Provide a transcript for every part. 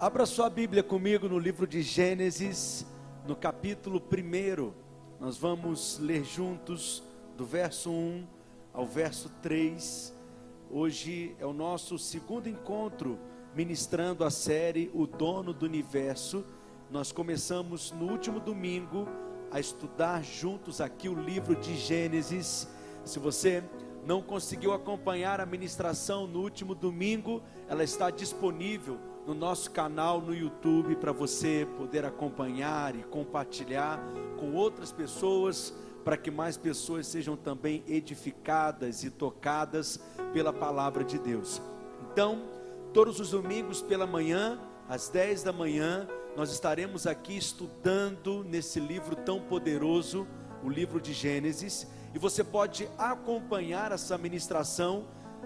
Abra sua Bíblia comigo no livro de Gênesis, no capítulo 1. Nós vamos ler juntos do verso 1 ao verso 3. Hoje é o nosso segundo encontro ministrando a série O Dono do Universo. Nós começamos no último domingo a estudar juntos aqui o livro de Gênesis. Se você não conseguiu acompanhar a ministração no último domingo, ela está disponível no nosso canal no YouTube para você poder acompanhar e compartilhar com outras pessoas, para que mais pessoas sejam também edificadas e tocadas pela palavra de Deus. Então, todos os domingos pela manhã, às 10 da manhã, nós estaremos aqui estudando nesse livro tão poderoso, o livro de Gênesis, e você pode acompanhar essa ministração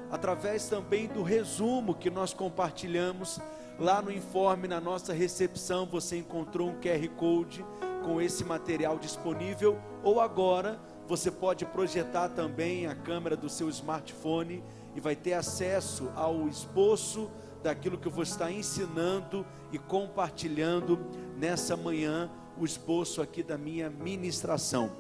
através também do resumo que nós compartilhamos Lá no informe, na nossa recepção, você encontrou um QR Code com esse material disponível, ou agora você pode projetar também a câmera do seu smartphone e vai ter acesso ao esboço daquilo que eu vou estar ensinando e compartilhando nessa manhã, o esboço aqui da minha ministração.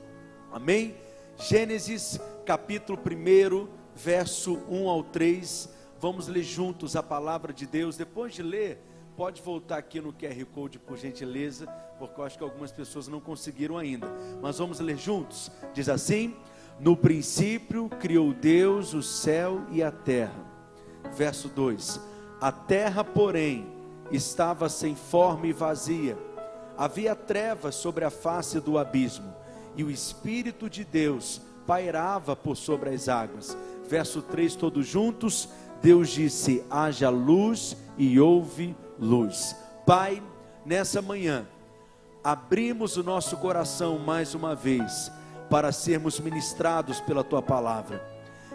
Amém? Gênesis capítulo 1, verso 1 ao 3 Vamos ler juntos a palavra de Deus. Depois de ler, pode voltar aqui no QR Code, por gentileza, porque eu acho que algumas pessoas não conseguiram ainda. Mas vamos ler juntos. Diz assim: No princípio criou Deus o céu e a terra. Verso 2: A terra, porém, estava sem forma e vazia. Havia trevas sobre a face do abismo, e o Espírito de Deus pairava por sobre as águas. Verso 3, todos juntos Deus disse: haja luz e houve luz. Pai, nessa manhã, abrimos o nosso coração mais uma vez para sermos ministrados pela tua palavra.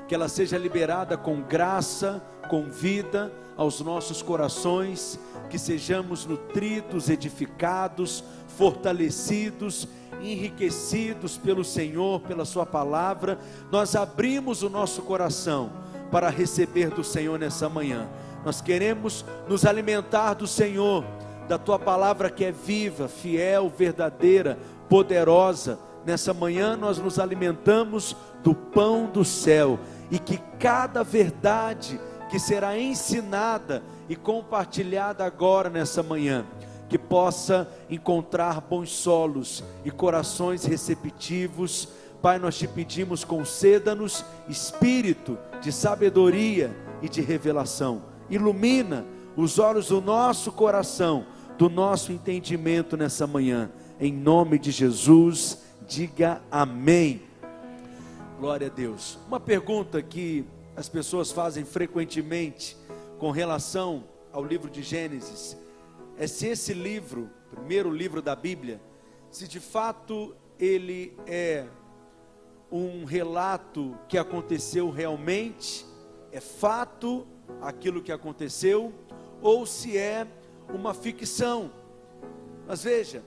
Que ela seja liberada com graça, com vida aos nossos corações, que sejamos nutridos, edificados, fortalecidos, enriquecidos pelo Senhor, pela Sua palavra. Nós abrimos o nosso coração para receber do Senhor nessa manhã. Nós queremos nos alimentar do Senhor, da tua palavra que é viva, fiel, verdadeira, poderosa. Nessa manhã nós nos alimentamos do pão do céu e que cada verdade que será ensinada e compartilhada agora nessa manhã, que possa encontrar bons solos e corações receptivos Pai, nós te pedimos, conceda-nos espírito de sabedoria e de revelação. Ilumina os olhos do nosso coração, do nosso entendimento nessa manhã. Em nome de Jesus, diga amém. Glória a Deus. Uma pergunta que as pessoas fazem frequentemente com relação ao livro de Gênesis é se esse livro, primeiro livro da Bíblia, se de fato ele é um relato que aconteceu realmente, é fato aquilo que aconteceu, ou se é uma ficção. Mas veja,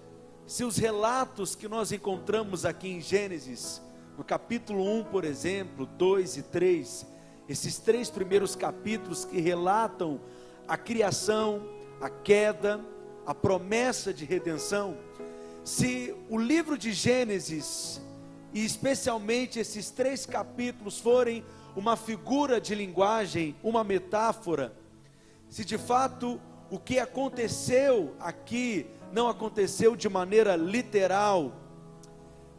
se os relatos que nós encontramos aqui em Gênesis, no capítulo 1, por exemplo, 2 e 3, esses três primeiros capítulos que relatam a criação, a queda, a promessa de redenção, se o livro de Gênesis e especialmente esses três capítulos forem uma figura de linguagem, uma metáfora, se de fato o que aconteceu aqui não aconteceu de maneira literal,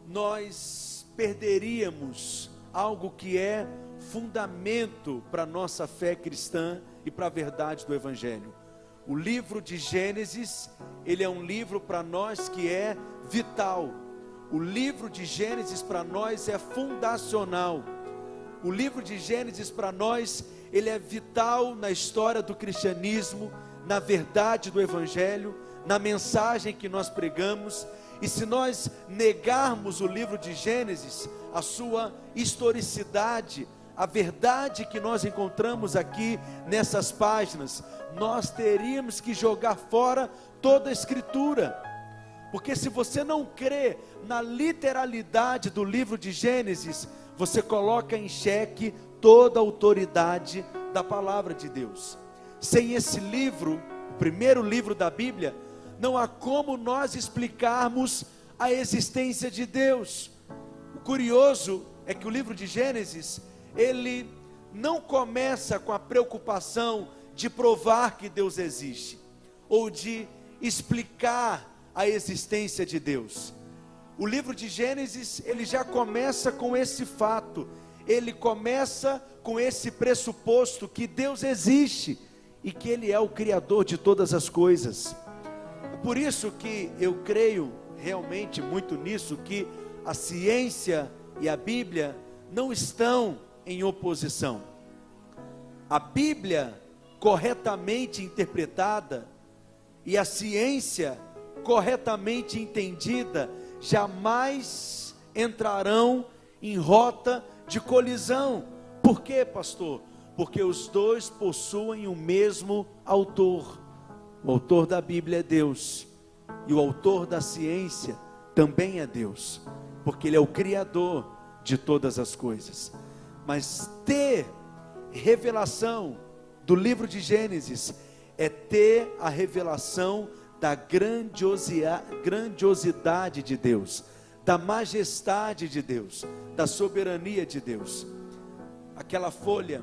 nós perderíamos algo que é fundamento para a nossa fé cristã e para a verdade do Evangelho. O livro de Gênesis, ele é um livro para nós que é vital, o livro de Gênesis para nós é fundacional. O livro de Gênesis para nós, ele é vital na história do cristianismo, na verdade do evangelho, na mensagem que nós pregamos. E se nós negarmos o livro de Gênesis, a sua historicidade, a verdade que nós encontramos aqui nessas páginas, nós teríamos que jogar fora toda a escritura porque se você não crê na literalidade do livro de Gênesis, você coloca em xeque toda a autoridade da palavra de Deus. Sem esse livro, primeiro livro da Bíblia, não há como nós explicarmos a existência de Deus. O curioso é que o livro de Gênesis, ele não começa com a preocupação de provar que Deus existe ou de explicar a existência de Deus. O livro de Gênesis, ele já começa com esse fato. Ele começa com esse pressuposto que Deus existe e que ele é o criador de todas as coisas. Por isso que eu creio realmente muito nisso que a ciência e a Bíblia não estão em oposição. A Bíblia corretamente interpretada e a ciência corretamente entendida jamais entrarão em rota de colisão. Por quê, pastor? Porque os dois possuem o mesmo autor. O autor da Bíblia é Deus, e o autor da ciência também é Deus, porque Ele é o Criador de todas as coisas. Mas ter revelação do livro de Gênesis é ter a revelação da grandiosidade de Deus, da majestade de Deus, da soberania de Deus. Aquela folha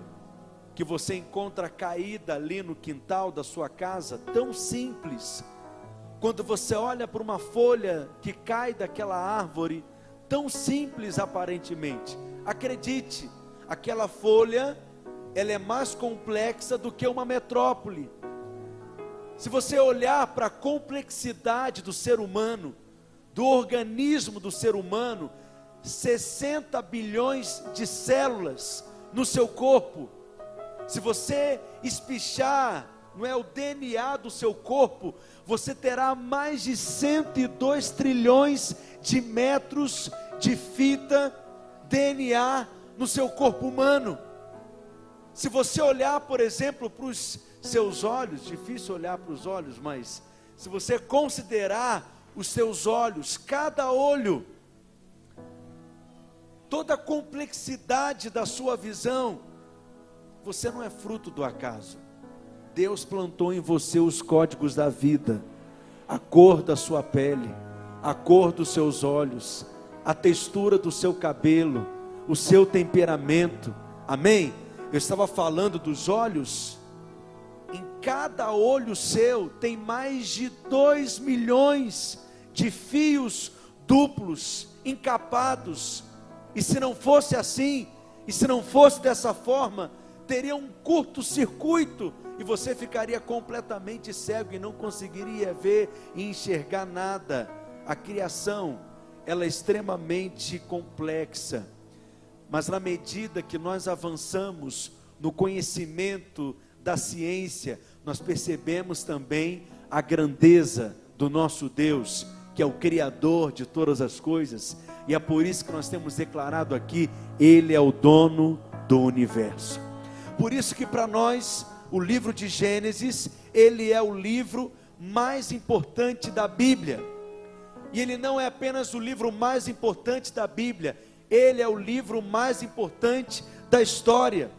que você encontra caída ali no quintal da sua casa, tão simples. Quando você olha para uma folha que cai daquela árvore, tão simples aparentemente, acredite, aquela folha ela é mais complexa do que uma metrópole. Se você olhar para a complexidade do ser humano, do organismo do ser humano, 60 bilhões de células no seu corpo. Se você espichar, não é o DNA do seu corpo, você terá mais de 102 trilhões de metros de fita DNA no seu corpo humano. Se você olhar, por exemplo, para os seus olhos, difícil olhar para os olhos, mas se você considerar os seus olhos, cada olho, toda a complexidade da sua visão, você não é fruto do acaso. Deus plantou em você os códigos da vida, a cor da sua pele, a cor dos seus olhos, a textura do seu cabelo, o seu temperamento. Amém? Eu estava falando dos olhos. Em cada olho seu tem mais de dois milhões de fios duplos, encapados. E se não fosse assim, e se não fosse dessa forma, teria um curto-circuito e você ficaria completamente cego e não conseguiria ver e enxergar nada. A criação, ela é extremamente complexa mas na medida que nós avançamos no conhecimento da ciência, nós percebemos também a grandeza do nosso Deus, que é o Criador de todas as coisas, e é por isso que nós temos declarado aqui: Ele é o dono do universo. Por isso que para nós, o livro de Gênesis, ele é o livro mais importante da Bíblia. E ele não é apenas o livro mais importante da Bíblia, ele é o livro mais importante da história,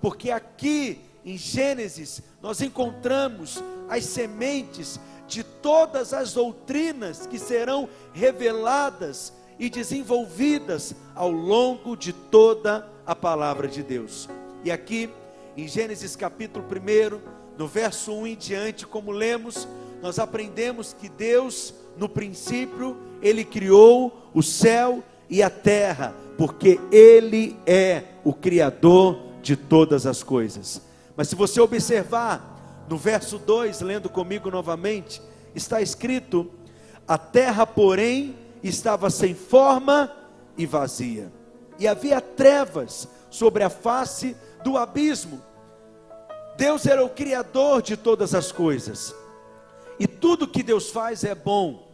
porque aqui em Gênesis nós encontramos as sementes de todas as doutrinas que serão reveladas e desenvolvidas ao longo de toda a palavra de Deus. E aqui em Gênesis capítulo 1, no verso 1 em diante, como lemos, nós aprendemos que Deus, no princípio, ele criou o céu e a terra, porque Ele é o Criador de todas as coisas. Mas se você observar no verso 2, lendo comigo novamente, está escrito: A terra, porém, estava sem forma e vazia, e havia trevas sobre a face do abismo. Deus era o Criador de todas as coisas, e tudo que Deus faz é bom,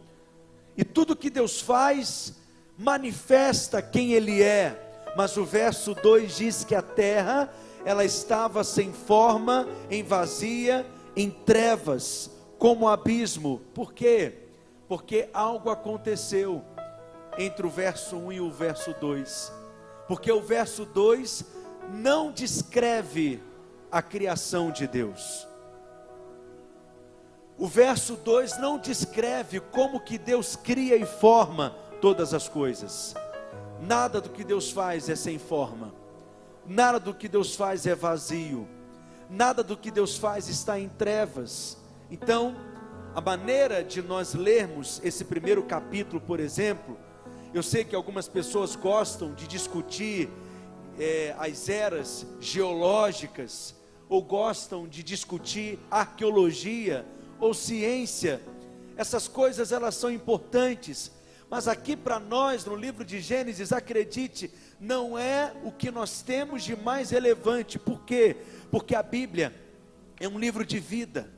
e tudo que Deus faz manifesta quem ele é. Mas o verso 2 diz que a terra, ela estava sem forma, em vazia, em trevas, como abismo. Por quê? Porque algo aconteceu entre o verso 1 e o verso 2. Porque o verso 2 não descreve a criação de Deus. O verso 2 não descreve como que Deus cria e forma todas as coisas. Nada do que Deus faz é sem forma. Nada do que Deus faz é vazio. Nada do que Deus faz está em trevas. Então, a maneira de nós lermos esse primeiro capítulo, por exemplo, eu sei que algumas pessoas gostam de discutir é, as eras geológicas, ou gostam de discutir arqueologia ou ciência. Essas coisas elas são importantes, mas aqui para nós no livro de Gênesis, acredite, não é o que nós temos de mais relevante. Por quê? Porque a Bíblia é um livro de vida.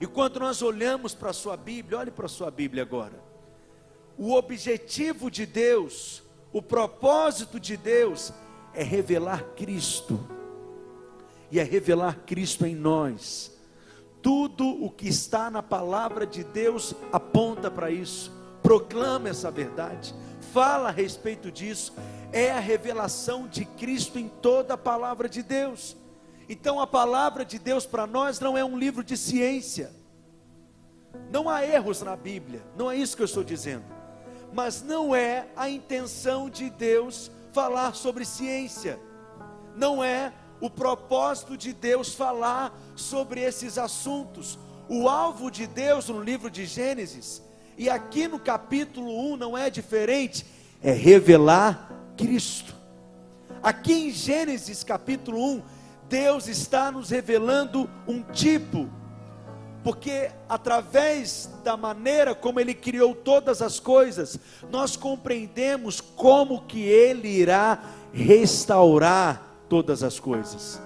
E quando nós olhamos para a sua Bíblia, olhe para a sua Bíblia agora. O objetivo de Deus, o propósito de Deus é revelar Cristo. E é revelar Cristo em nós. Tudo o que está na palavra de Deus aponta para isso. Proclama essa verdade. Fala a respeito disso. É a revelação de Cristo em toda a palavra de Deus. Então a palavra de Deus para nós não é um livro de ciência. Não há erros na Bíblia, não é isso que eu estou dizendo. Mas não é a intenção de Deus falar sobre ciência. Não é o propósito de Deus falar sobre esses assuntos. O alvo de Deus no livro de Gênesis, e aqui no capítulo 1 não é diferente, é revelar Cristo. Aqui em Gênesis capítulo 1, Deus está nos revelando um tipo, porque através da maneira como ele criou todas as coisas, nós compreendemos como que ele irá restaurar todas as coisas.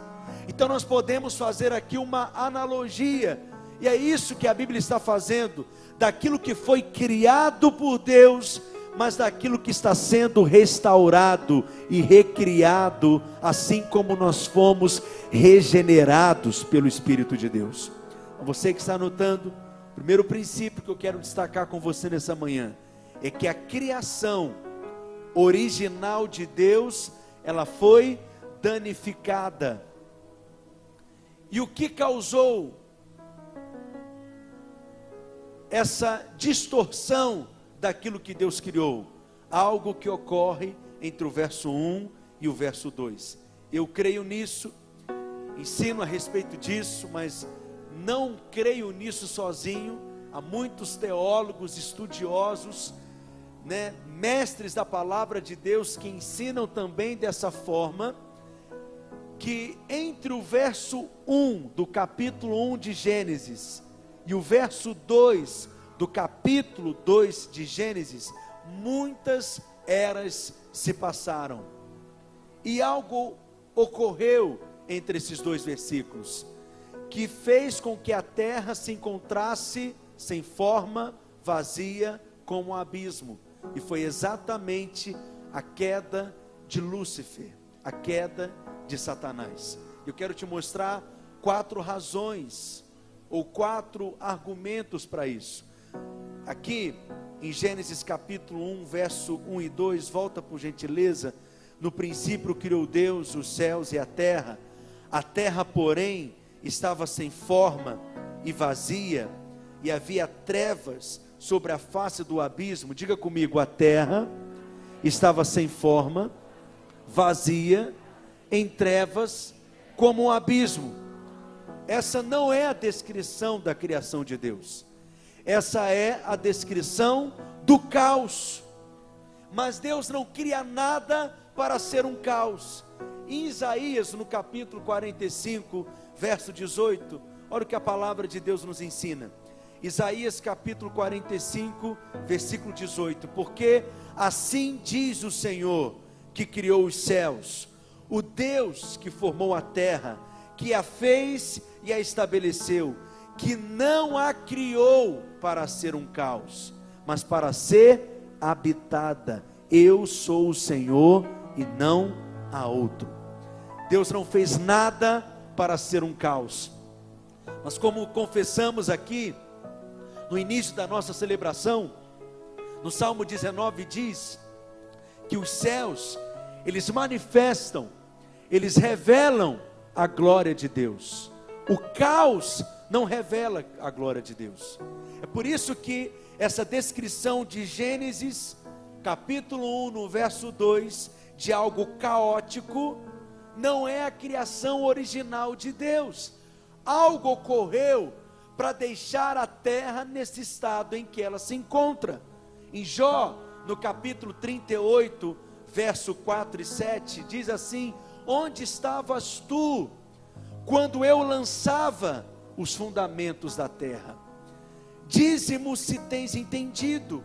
Então nós podemos fazer aqui uma analogia, e é isso que a Bíblia está fazendo, daquilo que foi criado por Deus mas daquilo que está sendo restaurado e recriado, assim como nós fomos regenerados pelo Espírito de Deus. Você que está anotando, o primeiro princípio que eu quero destacar com você nessa manhã é que a criação original de Deus, ela foi danificada. E o que causou essa distorção daquilo que Deus criou. Algo que ocorre entre o verso 1 e o verso 2. Eu creio nisso, ensino a respeito disso, mas não creio nisso sozinho. Há muitos teólogos, estudiosos, né, mestres da palavra de Deus que ensinam também dessa forma que entre o verso 1 do capítulo 1 de Gênesis e o verso 2 do capítulo 2 de Gênesis, muitas eras se passaram. E algo ocorreu entre esses dois versículos, que fez com que a terra se encontrasse sem forma, vazia, como um abismo. E foi exatamente a queda de Lúcifer, a queda de Satanás. Eu quero te mostrar quatro razões ou quatro argumentos para isso. Aqui em Gênesis capítulo 1, verso 1 e 2, volta por gentileza. No princípio criou Deus os céus e a terra. A terra, porém, estava sem forma e vazia, e havia trevas sobre a face do abismo. Diga comigo: a terra estava sem forma, vazia, em trevas, como um abismo. Essa não é a descrição da criação de Deus. Essa é a descrição do caos. Mas Deus não cria nada para ser um caos. Em Isaías, no capítulo 45, verso 18, olha o que a palavra de Deus nos ensina. Isaías capítulo 45, versículo 18: Porque assim diz o Senhor que criou os céus, o Deus que formou a terra, que a fez e a estabeleceu, que não a criou para ser um caos, mas para ser habitada. Eu sou o Senhor e não há outro. Deus não fez nada para ser um caos. Mas como confessamos aqui no início da nossa celebração, no Salmo 19 diz que os céus, eles manifestam, eles revelam a glória de Deus. O caos não revela a glória de Deus. É por isso que essa descrição de Gênesis, capítulo 1, no verso 2, de algo caótico, não é a criação original de Deus. Algo ocorreu para deixar a terra nesse estado em que ela se encontra. Em Jó, no capítulo 38, verso 4 e 7, diz assim: Onde estavas tu quando eu lançava os fundamentos da terra? Dize-mo se tens entendido.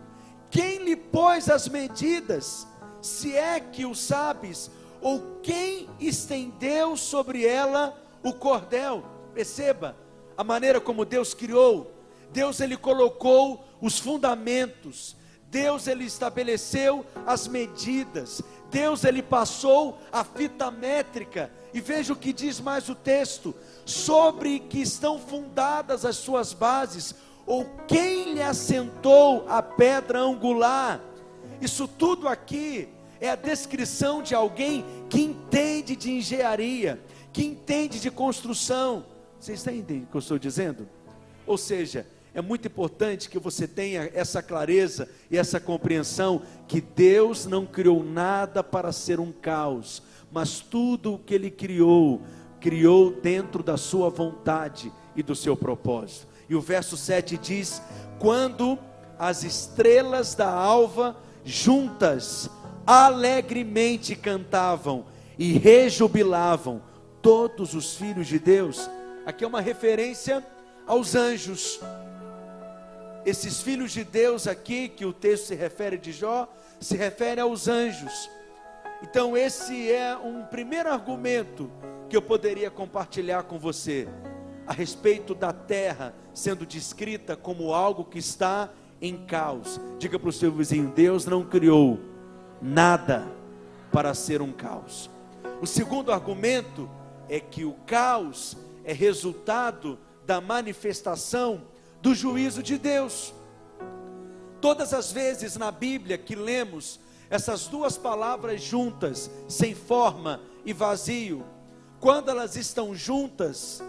Quem lhe pôs as medidas, se é que o sabes, ou quem estendeu sobre ela o cordel? Perceba a maneira como Deus criou. Deus ele colocou os fundamentos. Deus ele estabeleceu as medidas. Deus ele passou a fita métrica. E veja o que diz mais o texto: sobre que estão fundadas as suas bases, ou quem lhe assentou a pedra angular. Isso tudo aqui é a descrição de alguém que entende de engenharia, que entende de construção. Vocês entendem o que eu estou dizendo? Ou seja, é muito importante que você tenha essa clareza e essa compreensão que Deus não criou nada para ser um caos, mas tudo o que Ele criou, criou dentro da sua vontade e do seu propósito. E o verso 7 diz: Quando as estrelas da alva juntas alegremente cantavam e rejubilavam todos os filhos de Deus. Aqui é uma referência aos anjos. Esses filhos de Deus aqui, que o texto se refere de Jó, se refere aos anjos. Então, esse é um primeiro argumento que eu poderia compartilhar com você a respeito da terra sendo descrita como algo que está em caos. Diga para o seu vizinho: Deus não criou nada para ser um caos. O segundo argumento é que o caos é resultado da manifestação do juízo de Deus. Todas as vezes na Bíblia que lemos essas duas palavras juntas, sem forma e vazio, quando elas estão juntas,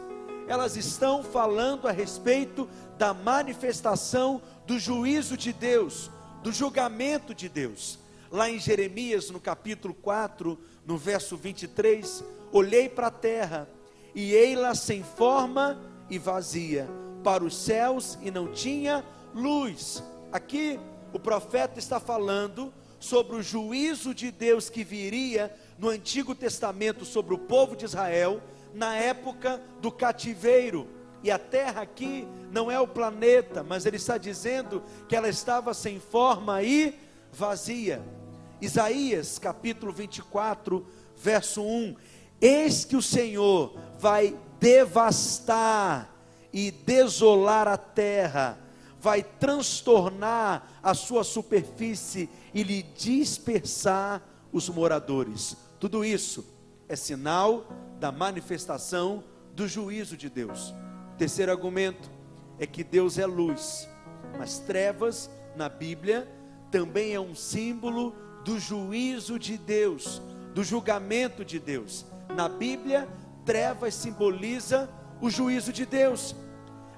elas estão falando a respeito da manifestação do juízo de Deus, do julgamento de Deus. Lá em Jeremias, no capítulo 4, no verso 23, olhei para a terra e ei-la sem forma e vazia, para os céus e não tinha luz. Aqui o profeta está falando sobre o juízo de Deus que viria no Antigo Testamento sobre o povo de Israel na época do cativeiro. E a terra aqui não é o planeta, mas ele está dizendo que ela estava sem forma e vazia. Isaías capítulo 24, verso 1: Eis que o Senhor vai devastar e desolar a terra, vai transtornar a sua superfície e lhe dispersar os moradores. Tudo isso é sinal da manifestação do juízo de Deus. Terceiro argumento é que Deus é luz, mas trevas na Bíblia também é um símbolo do juízo de Deus, do julgamento de Deus. Na Bíblia, trevas simboliza o juízo de Deus.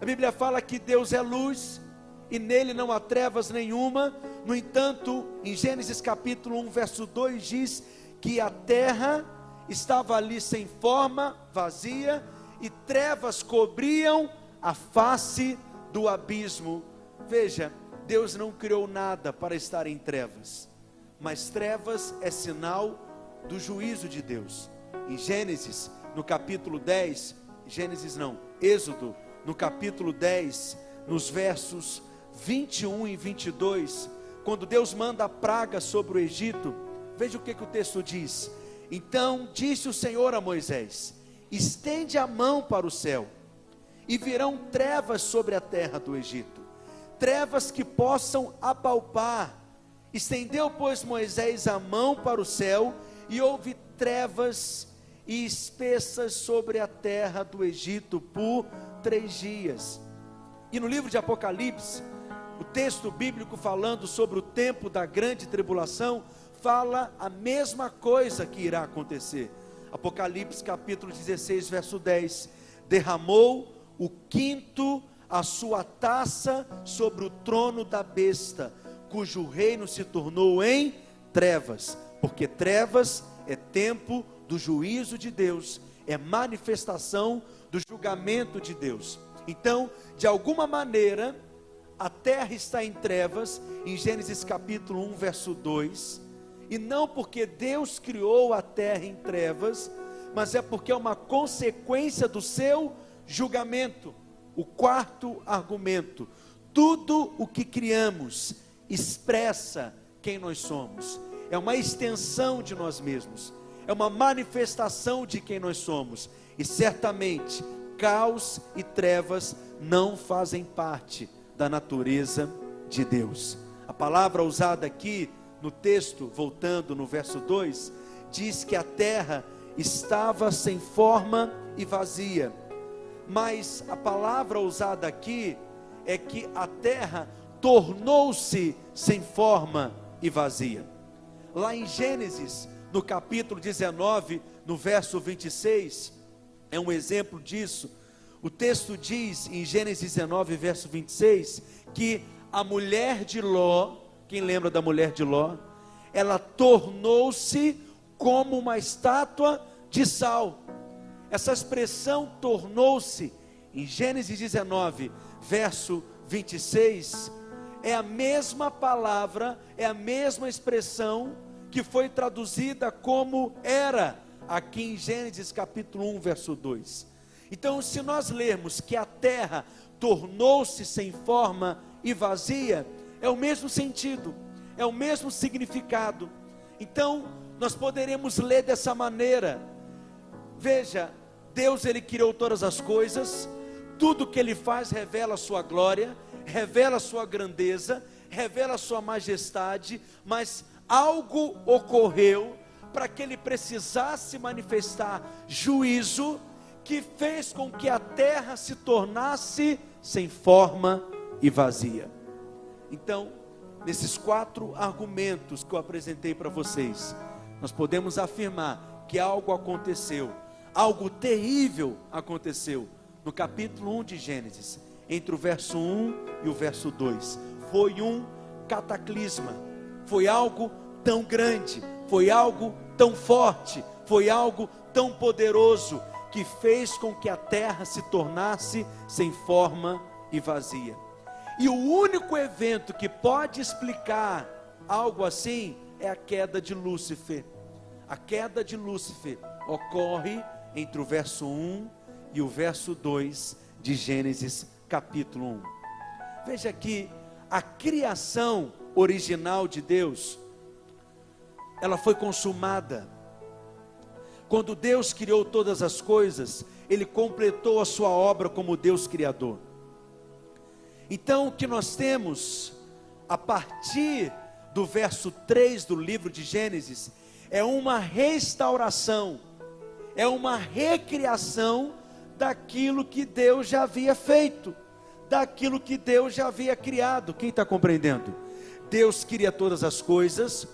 A Bíblia fala que Deus é luz e nele não há trevas nenhuma. No entanto, em Gênesis capítulo 1, verso 2 diz que a terra estava ali sem forma, vazia, e trevas cobriam a face do abismo. Veja, Deus não criou nada para estar em trevas mas trevas é sinal do juízo de Deus. Em Gênesis, no capítulo 10, Gênesis não, Êxodo, no capítulo 10, nos versos 21 e 22, quando Deus manda a praga sobre o Egito, veja o que, que o texto diz. Então disse o Senhor a Moisés: estende a mão para o céu, e virão trevas sobre a terra do Egito, trevas que possam apalpar Estendeu, pois, Moisés a mão para o céu, e houve trevas e espessas sobre a terra do Egito por três dias. E no livro de Apocalipse, o texto bíblico falando sobre o tempo da grande tribulação, fala a mesma coisa que irá acontecer. Apocalipse capítulo 16, verso 10. derramou o quinto a sua taça sobre o trono da besta, cujo reino se tornou em trevas, porque trevas é tempo do juízo de Deus, é manifestação do julgamento de Deus. Então, de alguma maneira, a terra está em trevas, em Gênesis capítulo 1, verso 2, e não porque Deus criou a terra em trevas, mas é porque é uma consequência do seu julgamento. O quarto argumento: tudo o que criamos expressa quem nós somos, é uma extensão de nós mesmos, é uma manifestação de quem nós somos, e certamente caos e trevas não fazem parte da natureza de Deus. A palavra usada aqui no texto, voltando no verso 2, diz que a terra estava sem forma e vazia. Mas a palavra usada aqui é que a terra tornou-se sem forma e vazia. Lá em Gênesis, no capítulo 19, no verso 26, é um exemplo disso. O texto diz em Gênesis 19, verso 26, que a mulher de Ló, quem lembra da mulher de Ló? Ela tornou-se como uma estátua de sal. Essa expressão tornou-se, em Gênesis 19, verso 26, é a mesma palavra, é a mesma expressão que foi traduzida como era, aqui em Gênesis capítulo 1, verso 2. Então, se nós lermos que a terra tornou-se sem forma e vazia, é o mesmo sentido, é o mesmo significado. Então, nós poderemos ler dessa maneira. Veja, Deus ele criou todas as coisas, tudo que ele faz revela a sua glória, revela a sua grandeza, revela a sua majestade, mas algo ocorreu para que ele precisasse manifestar juízo que fez com que a terra se tornasse sem forma e vazia. Então, nesses quatro argumentos que eu apresentei para vocês, nós podemos afirmar que algo aconteceu, algo terrível aconteceu no capítulo 1 de Gênesis, entre o verso 1 e o verso 2. Foi um cataclisma, foi algo tão grande, foi algo tão forte, foi algo tão poderoso que fez com que a terra se tornasse sem forma e vazia. E o único evento que pode explicar algo assim é a queda de Lúcifer. A queda de Lúcifer ocorre entre o verso 1 e o verso 2 de Gênesis capítulo 1. Veja que a criação original de Deus, ela foi consumada. Quando Deus criou todas as coisas, Ele completou a sua obra como Deus Criador. Então, o que nós temos, a partir do verso 3 do livro de Gênesis, é uma restauração, é uma recriação daquilo que Deus já havia feito, daquilo que Deus já havia criado. Quem está compreendendo? Deus cria todas as coisas,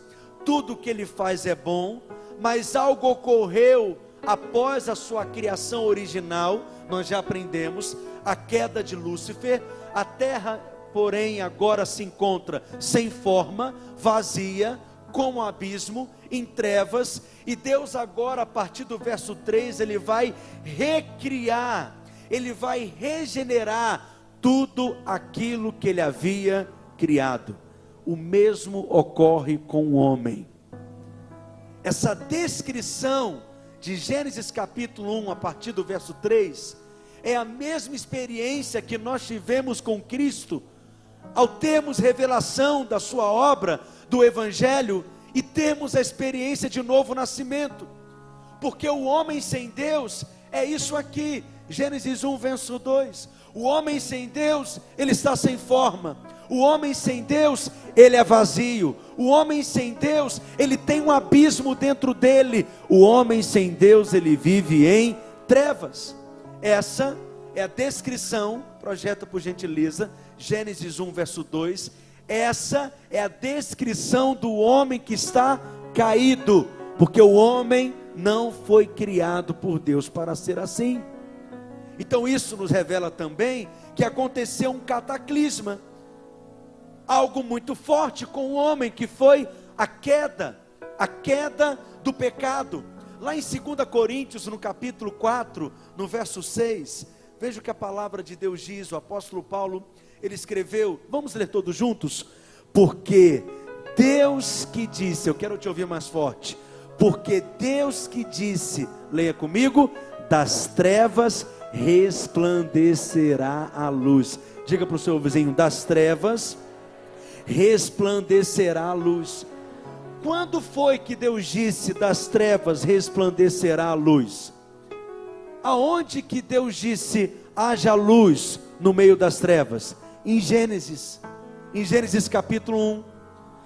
tudo que Ele faz é bom, mas algo ocorreu após a sua criação original, nós já aprendemos, a queda de Lúcifer, a terra, porém, agora se encontra sem forma, vazia, com um abismo, em trevas, e Deus agora, a partir do verso 3, ele vai recriar, ele vai regenerar tudo aquilo que ele havia criado. O mesmo ocorre com o homem. Essa descrição de Gênesis capítulo 1, a partir do verso 3, é a mesma experiência que nós tivemos com Cristo, ao termos revelação da Sua obra, do Evangelho, e termos a experiência de novo nascimento, porque o homem sem Deus é isso aqui, Gênesis 1, verso 2: o homem sem Deus, ele está sem forma, o homem sem Deus, ele é vazio. O homem sem Deus, ele tem um abismo dentro dele. O homem sem Deus, ele vive em trevas. Essa é a descrição, projeta por gentileza, Gênesis 1, verso 2 essa é a descrição do homem que está caído, porque o homem não foi criado por Deus para ser assim. Então isso nos revela também que aconteceu um cataclisma, algo muito forte com o homem, que foi a queda, a queda do pecado. Lá em 2 Coríntios, no capítulo 4, no verso 6, veja o que a palavra de Deus diz, o apóstolo Paulo, ele escreveu, vamos ler todos juntos? Porque Deus que disse, eu quero te ouvir mais forte, porque Deus que disse, leia comigo, das trevas resplandecerá a luz. Diga para o seu vizinho: das trevas resplandecerá a luz. Quando foi que Deus disse: das trevas resplandecerá a luz? Aonde que Deus disse: haja luz no meio das trevas? Em Gênesis, em Gênesis capítulo 1.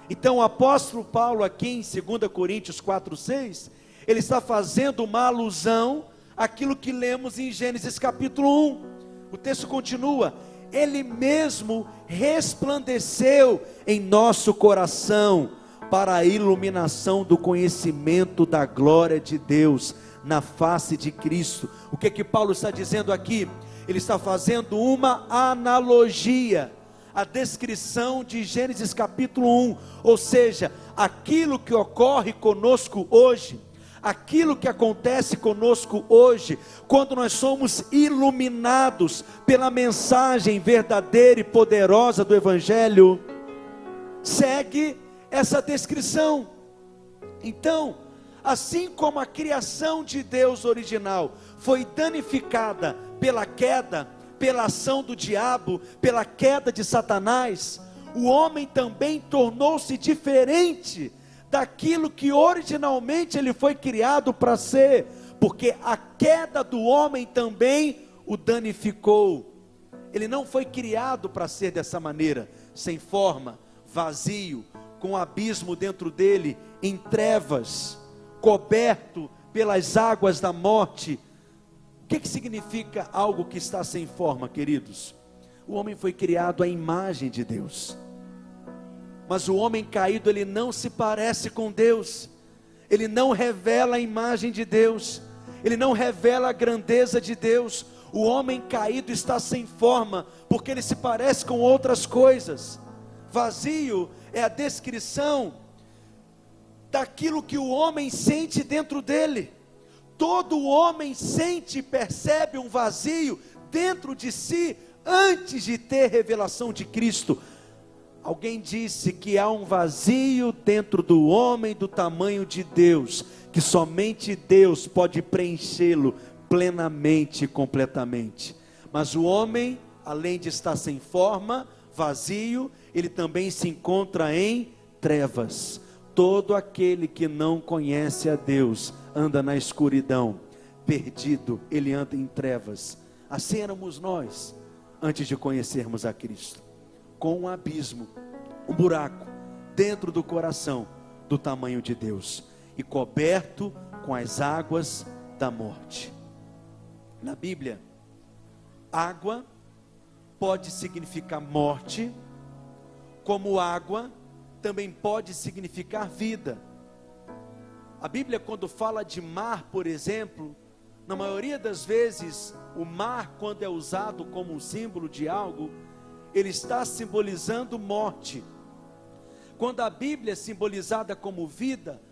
Então o apóstolo Paulo, aqui em 2 Coríntios 4, 6, ele está fazendo uma alusão aquilo que lemos em Gênesis capítulo 1. O texto continua: Ele mesmo resplandeceu em nosso coração para a iluminação do conhecimento da glória de Deus na face de Cristo. O que é que Paulo está dizendo aqui? Ele está fazendo uma analogia a descrição de Gênesis capítulo 1, ou seja, aquilo que ocorre conosco hoje aquilo que acontece conosco hoje, quando nós somos iluminados pela mensagem verdadeira e poderosa do Evangelho, segue essa descrição. Então, assim como a criação de Deus original foi danificada pela queda, pela ação do diabo, pela queda de Satanás, o homem também tornou-se diferente daquilo que originalmente ele foi criado para ser, porque a queda do homem também o danificou. Ele não foi criado para ser dessa maneira, sem forma, vazio, com abismo dentro dele, em trevas, coberto pelas águas da morte. O que, que significa algo que está sem forma, queridos? O homem foi criado à imagem de Deus. Mas o homem caído, ele não se parece com Deus, ele não revela a imagem de Deus, ele não revela a grandeza de Deus. O homem caído está sem forma, porque ele se parece com outras coisas. Vazio é a descrição daquilo que o homem sente dentro dele. Todo homem sente e percebe um vazio dentro de si antes de ter revelação de Cristo. Alguém disse que há um vazio dentro do homem do tamanho de Deus, que somente Deus pode preenchê-lo plenamente e completamente. Mas o homem, além de estar sem forma, vazio, ele também se encontra em trevas. Todo aquele que não conhece a Deus anda na escuridão, perdido, ele anda em trevas. Assim éramos nós antes de conhecermos a Cristo com um abismo, um buraco dentro do coração do tamanho de Deus e coberto com as águas da morte. Na Bíblia, água pode significar morte, como água também pode significar vida. A Bíblia, quando fala de mar, por exemplo, na maioria das vezes, o mar, quando é usado como um símbolo de algo, ele está simbolizando morte. Quando a Bíblia é simbolizada como vida,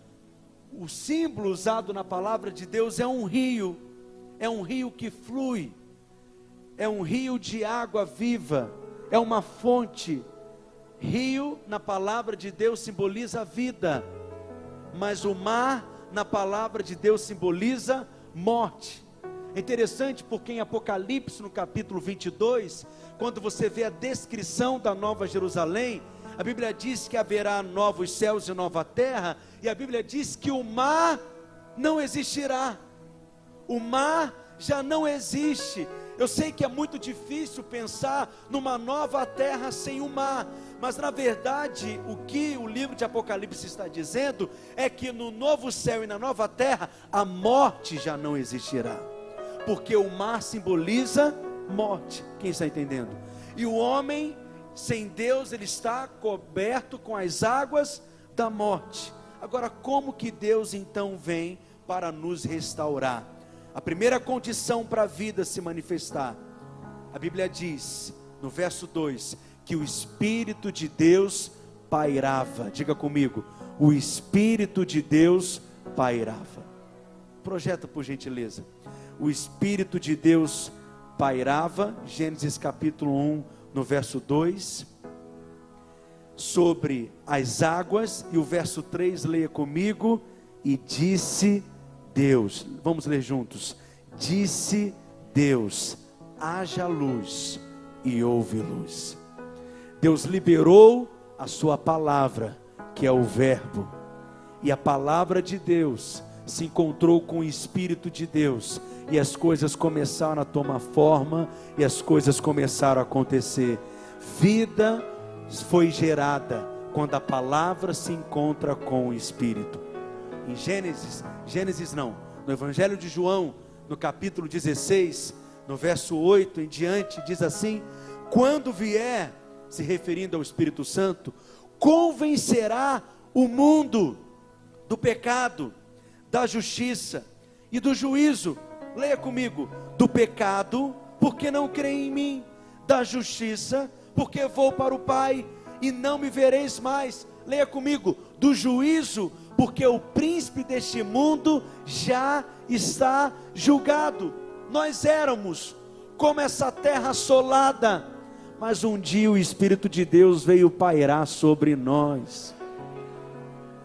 o símbolo usado na palavra de Deus é um rio, é um rio que flui, é um rio de água viva, é uma fonte. Rio, na palavra de Deus, simboliza vida, mas o mar, na palavra de Deus, simboliza morte. É interessante porque em Apocalipse, no capítulo 22, quando você vê a descrição da Nova Jerusalém, a Bíblia diz que haverá novos céus e nova terra, e a Bíblia diz que o mar não existirá. O mar já não existe. Eu sei que é muito difícil pensar numa nova terra sem o mar, mas na verdade, o que o livro de Apocalipse está dizendo é que no novo céu e na nova terra, a morte já não existirá, porque o mar simboliza morte. Quem está entendendo? E o homem sem Deus, ele está coberto com as águas da morte. Agora, como que Deus então vem para nos restaurar? A primeira condição para a vida se manifestar, a Bíblia diz, no verso 2, que o Espírito de Deus pairava. Diga comigo, o Espírito de Deus pairava. Projeta por gentileza. O Espírito de Deus pairava, Gênesis capítulo 1, no verso 2, sobre as águas, e o verso 3, leia comigo, e disse Deus, vamos ler juntos, disse Deus, haja luz, e houve luz. Deus liberou a sua palavra, que é o Verbo, e a palavra de Deus se encontrou com o Espírito de Deus, e as coisas começaram a tomar forma, e as coisas começaram a acontecer. Vida foi gerada quando a palavra se encontra com o Espírito. Em Gênesis, Gênesis não, no Evangelho de João, no capítulo 16, no verso 8 em diante, diz assim: Quando vier, se referindo ao Espírito Santo, convencerá o mundo do pecado, da justiça e do juízo. Leia comigo: do pecado, porque não crê em mim, da justiça, porque vou para o Pai e não me vereis mais. Leia comigo: do juízo, porque o príncipe deste mundo já está julgado. Nós éramos como essa terra assolada, mas um dia o Espírito de Deus veio pairar sobre nós.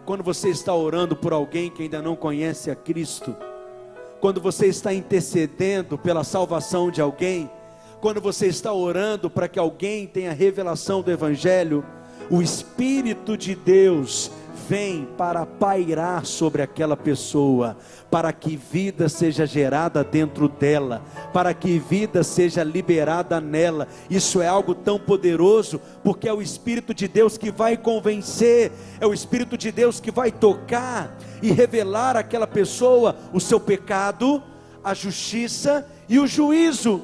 Quando você está orando por alguém que ainda não conhece a Cristo, quando você está intercedendo pela salvação de alguém, quando você está orando para que alguém tenha revelação do Evangelho, o Espírito de Deus vem para pairar sobre aquela pessoa, para que vida seja gerada dentro dela, para que vida seja liberada nela. Isso é algo tão poderoso, porque é o Espírito de Deus que vai convencer, é o Espírito de Deus que vai tocar e revelar àquela pessoa o seu pecado, a justiça e o juízo.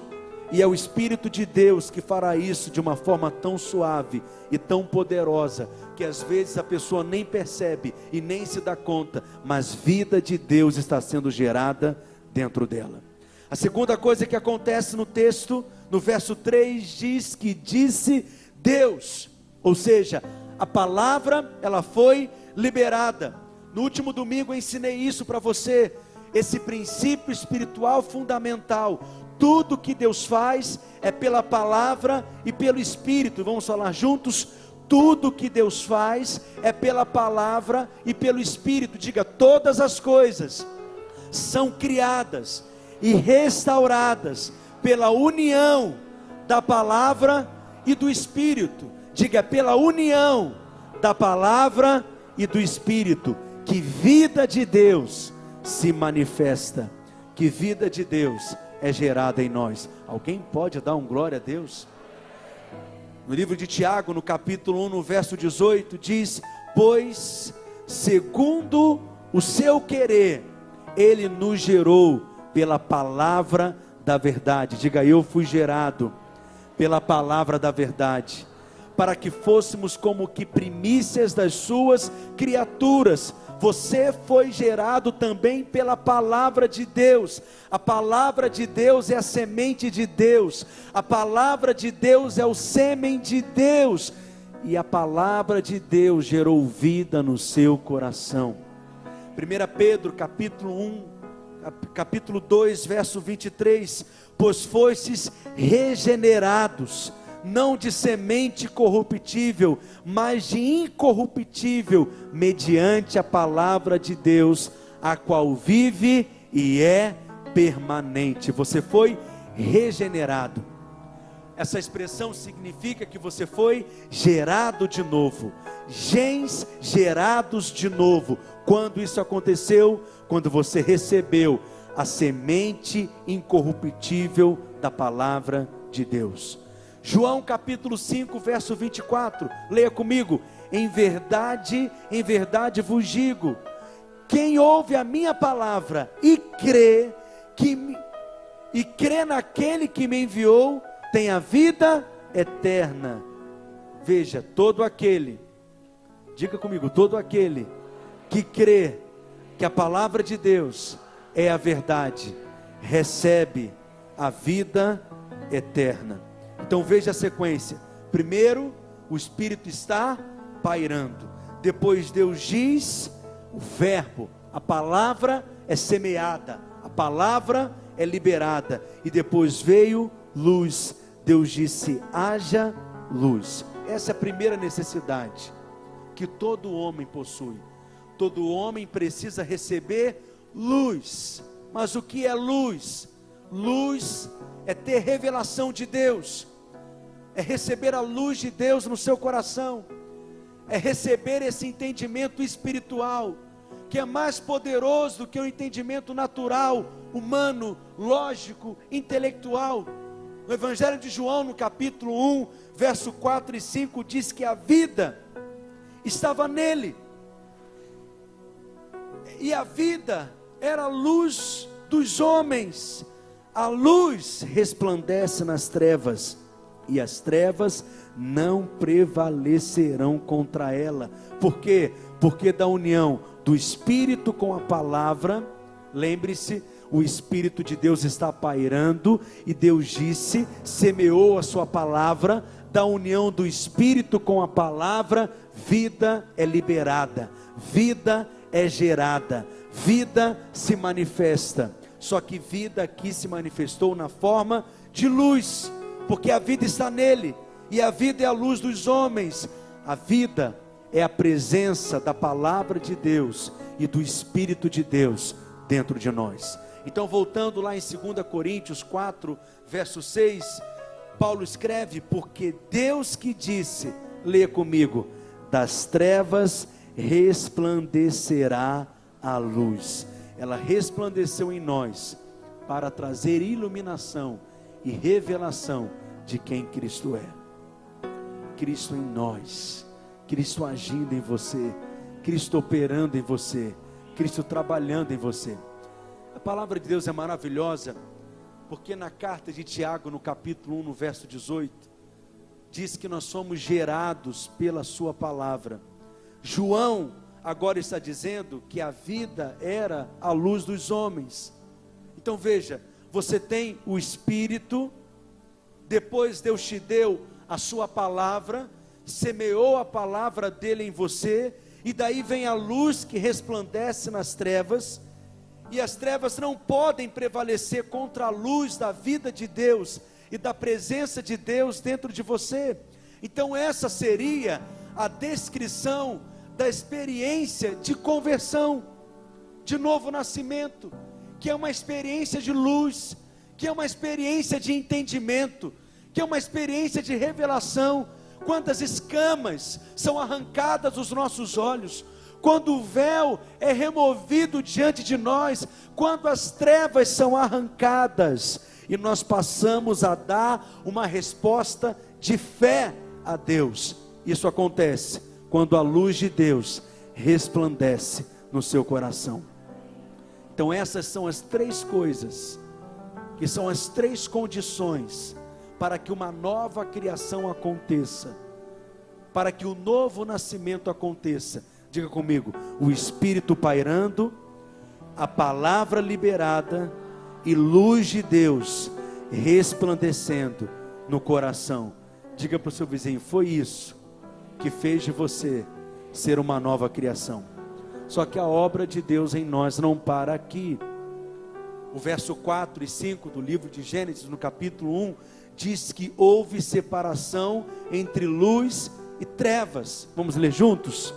E é o Espírito de Deus que fará isso de uma forma tão suave e tão poderosa, que às vezes a pessoa nem percebe e nem se dá conta, mas vida de Deus está sendo gerada dentro dela. A segunda coisa que acontece no texto, no verso 3, diz que disse Deus, ou seja, a palavra ela foi liberada. No último domingo eu ensinei isso para você, esse princípio espiritual fundamental. Tudo que Deus faz é pela palavra e pelo Espírito. Vamos falar juntos? Tudo que Deus faz é pela palavra e pelo Espírito. Diga: todas as coisas são criadas e restauradas pela união da palavra e do Espírito. Diga: pela união da palavra e do Espírito, que vida de Deus se manifesta, que vida de Deus é gerada em nós. Alguém pode dar um glória a Deus? No livro de Tiago, no capítulo 1, no verso 18, diz: Pois, segundo o seu querer, ele nos gerou pela palavra da verdade. Diga, eu fui gerado pela palavra da verdade, para que fôssemos como que primícias das suas criaturas você foi gerado também pela palavra de Deus. A palavra de Deus é a semente de Deus. A palavra de Deus é o sêmen de Deus. E a palavra de Deus gerou vida no seu coração. 1 Pedro, capítulo 1, capítulo 2, verso 23, pois fostes regenerados não de semente corruptível, mas de incorruptível, mediante a palavra de Deus, a qual vive e é permanente. Você foi regenerado. Essa expressão significa que você foi gerado de novo. Gens gerados de novo. Quando isso aconteceu? Quando você recebeu a semente incorruptível da palavra de Deus. João capítulo 5, verso 24. Leia comigo. Em verdade, em verdade vos digo: quem ouve a minha palavra e crê que e crê naquele que me enviou, tem a vida eterna. Veja, todo aquele, diga comigo, todo aquele que crê que a palavra de Deus é a verdade, recebe a vida eterna. Então veja a sequência. Primeiro, o Espírito está pairando. Depois Deus diz, o verbo, a palavra é semeada, a palavra é liberada. E depois veio luz. Deus disse: haja luz. Essa é a primeira necessidade que todo homem possui. Todo homem precisa receber luz. Mas o que é luz? Luz é ter revelação de Deus, é receber a luz de Deus no seu coração, é receber esse entendimento espiritual, que é mais poderoso do que o entendimento natural, humano, lógico, intelectual. No Evangelho de João, no capítulo 1, verso 4 e 5, diz que a vida estava nele, e a vida era a luz dos homens. A luz resplandece nas trevas, e as trevas não prevalecerão contra ela. Por quê? Porque da união do Espírito com a palavra, lembre-se, o Espírito de Deus está pairando, e Deus disse, semeou a sua palavra, da união do Espírito com a palavra, vida é liberada, vida é gerada, vida se manifesta. Só que vida aqui se manifestou na forma de luz, porque a vida está nele, e a vida é a luz dos homens. A vida é a presença da palavra de Deus e do Espírito de Deus dentro de nós. Então, voltando lá em 2 Coríntios 4, verso 6, Paulo escreve: Porque Deus que disse, leia comigo, das trevas resplandecerá a luz. Ela resplandeceu em nós para trazer iluminação e revelação de quem Cristo é. Cristo em nós, Cristo agindo em você, Cristo operando em você, Cristo trabalhando em você. A palavra de Deus é maravilhosa, porque na carta de Tiago, no capítulo 1, no verso 18, diz que nós somos gerados pela Sua palavra. João agora está dizendo que a vida era a luz dos homens. Então veja, você tem o Espírito, depois Deus te deu a Sua palavra, semeou a palavra dele em você, e daí vem a luz que resplandece nas trevas, e as trevas não podem prevalecer contra a luz da vida de Deus e da presença de Deus dentro de você. Então, essa seria a descrição da experiência de conversão, de novo nascimento, que é uma experiência de luz, que é uma experiência de entendimento, que é uma experiência de revelação. Quantas escamas são arrancadas dos nossos olhos, quando o véu é removido diante de nós, quando as trevas são arrancadas e nós passamos a dar uma resposta de fé a Deus. Isso acontece quando a luz de Deus resplandece no seu coração. Então, essas são as três coisas, que são as três condições para que uma nova criação aconteça, para que o novo nascimento aconteça Diga comigo: o Espírito pairando, a palavra liberada e luz de Deus resplandecendo no coração. Diga para o seu vizinho: foi isso que fez de você ser uma nova criação. Só que a obra de Deus em nós não para aqui. O verso 4 e 5 do livro de Gênesis, no capítulo 1, diz que houve separação entre luz e trevas. Vamos ler juntos?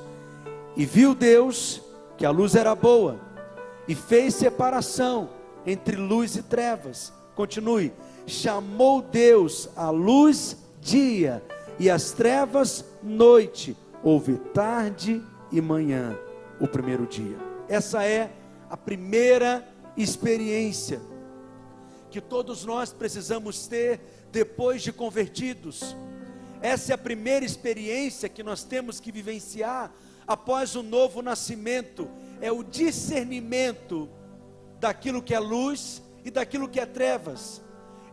E viu Deus que a luz era boa, e fez separação entre luz e trevas. Continue. Chamou Deus a luz dia, e as trevas noite. Houve tarde e manhã, o primeiro dia. Essa é a primeira experiência que todos nós precisamos ter depois de convertidos. Essa é a primeira experiência que nós temos que vivenciar após o novo nascimento, é o discernimento daquilo que é luz e daquilo que é trevas,